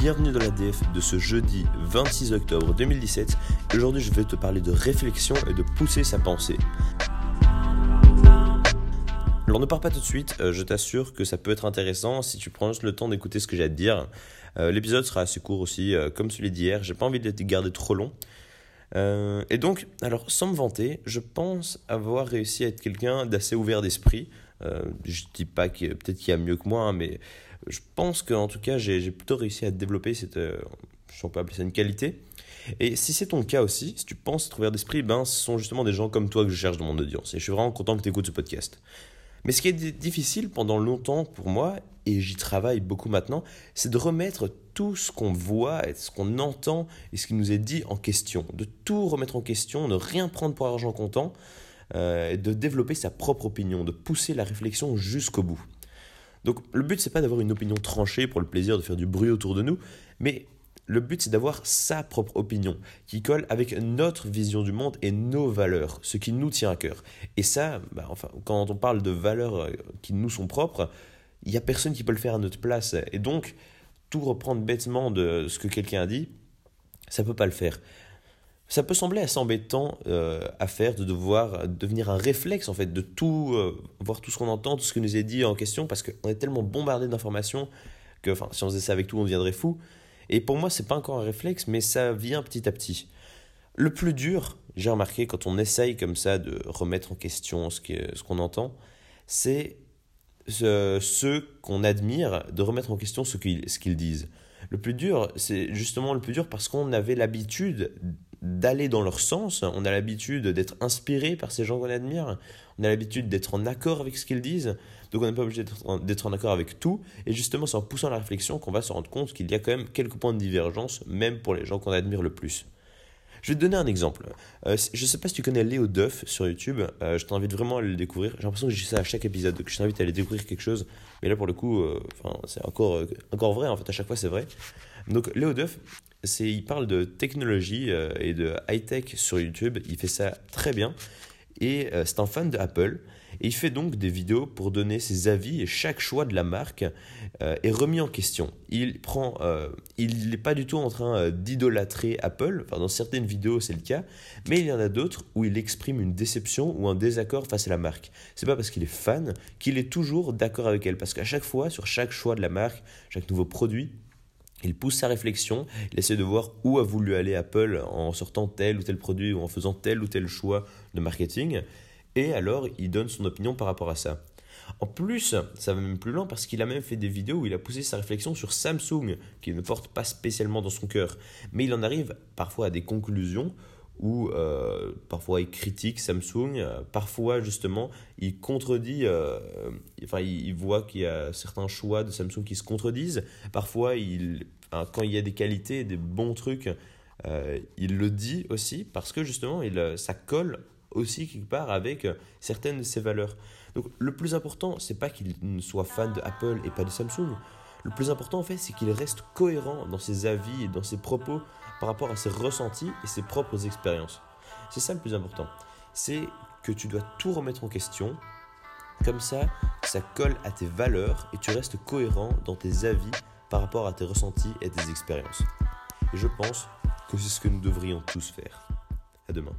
bienvenue dans la DF de ce jeudi 26 octobre 2017. Aujourd'hui, je vais te parler de réflexion et de pousser sa pensée. Alors ne pars pas tout de suite, euh, je t'assure que ça peut être intéressant si tu prends juste le temps d'écouter ce que j'ai à te dire. Euh, l'épisode sera assez court aussi, euh, comme celui d'hier, j'ai pas envie de te garder trop long. et donc, alors sans me vanter, je pense avoir réussi à être quelqu'un d'assez ouvert d'esprit. je dis pas que peut-être qu'il y a mieux que moi, hein, mais je pense qu'en tout cas, j'ai plutôt réussi à développer cette, euh, je appeler ça une qualité. Et si c'est ton cas aussi, si tu penses être ouvert d'esprit, ben, ce sont justement des gens comme toi que je cherche dans mon audience. Et je suis vraiment content que tu écoutes ce podcast. Mais ce qui est difficile pendant longtemps pour moi, et j'y travaille beaucoup maintenant, c'est de remettre tout ce qu'on voit, et ce qu'on entend et ce qui nous est dit en question. De tout remettre en question, ne rien prendre pour argent comptant, euh, et de développer sa propre opinion, de pousser la réflexion jusqu'au bout. Donc le but, c'est pas d'avoir une opinion tranchée pour le plaisir de faire du bruit autour de nous, mais le but, c'est d'avoir sa propre opinion qui colle avec notre vision du monde et nos valeurs, ce qui nous tient à cœur. Et ça, bah, enfin, quand on parle de valeurs euh, qui nous sont propres, il n'y a personne qui peut le faire à notre place. Et donc, tout reprendre bêtement de ce que quelqu'un a dit, ça peut pas le faire. Ça peut sembler assez embêtant euh, à faire de devoir devenir un réflexe en fait de tout euh, voir tout ce qu'on entend, tout ce qui nous est dit en question parce qu'on est tellement bombardé d'informations que enfin si on faisait ça avec tout on deviendrait fou. Et pour moi c'est pas encore un réflexe mais ça vient petit à petit. Le plus dur, j'ai remarqué quand on essaye comme ça de remettre en question ce qu'on entend, c'est ceux qu'on admire de remettre en question ce qu'ils disent. Le plus dur, c'est justement le plus dur parce qu'on avait l'habitude d'aller dans leur sens, on a l'habitude d'être inspiré par ces gens qu'on admire, on a l'habitude d'être en accord avec ce qu'ils disent, donc on n'est pas obligé d'être en accord avec tout, et justement c'est en poussant la réflexion qu'on va se rendre compte qu'il y a quand même quelques points de divergence, même pour les gens qu'on admire le plus. Je vais te donner un exemple. Euh, je ne sais pas si tu connais Léo Duff sur YouTube. Euh, je t'invite vraiment à le découvrir. J'ai l'impression que je dis ça à chaque épisode, donc je t'invite à aller découvrir quelque chose. Mais là, pour le coup, euh, c'est encore, encore vrai. En fait, à chaque fois, c'est vrai. Donc, Léo Duff, il parle de technologie et de high-tech sur YouTube. Il fait ça très bien. Et c'est un fan d'Apple. Et il fait donc des vidéos pour donner ses avis et chaque choix de la marque euh, est remis en question. Il prend, euh, il n'est pas du tout en train euh, d'idolâtrer Apple. Dans certaines vidéos, c'est le cas, mais il y en a d'autres où il exprime une déception ou un désaccord face à la marque. C'est pas parce qu'il est fan qu'il est toujours d'accord avec elle, parce qu'à chaque fois, sur chaque choix de la marque, chaque nouveau produit, il pousse sa réflexion, il essaie de voir où a voulu aller Apple en sortant tel ou tel produit ou en faisant tel ou tel choix de marketing et alors il donne son opinion par rapport à ça. En plus, ça va même plus loin parce qu'il a même fait des vidéos où il a poussé sa réflexion sur Samsung, qui ne porte pas spécialement dans son cœur. Mais il en arrive parfois à des conclusions où euh, parfois il critique Samsung, euh, parfois justement il contredit, euh, enfin il, voit qu'il y a certains choix de Samsung qui se contredisent, parfois il, quand il y a des qualités, des bons trucs, il le dit aussi parce que justement il, ça colle aussi quelque part avec certaines de ses valeurs. Donc le plus important, c'est pas qu'il soit fan de Apple et pas de Samsung. Le plus important en fait, c'est qu'il reste cohérent dans ses avis et dans ses propos par rapport à ses ressentis et ses propres expériences. C'est ça le plus important. C'est que tu dois tout remettre en question. Comme ça, ça colle à tes valeurs et tu restes cohérent dans tes avis par rapport à tes ressentis et tes expériences. Et je pense que c'est ce que nous devrions tous faire. À demain.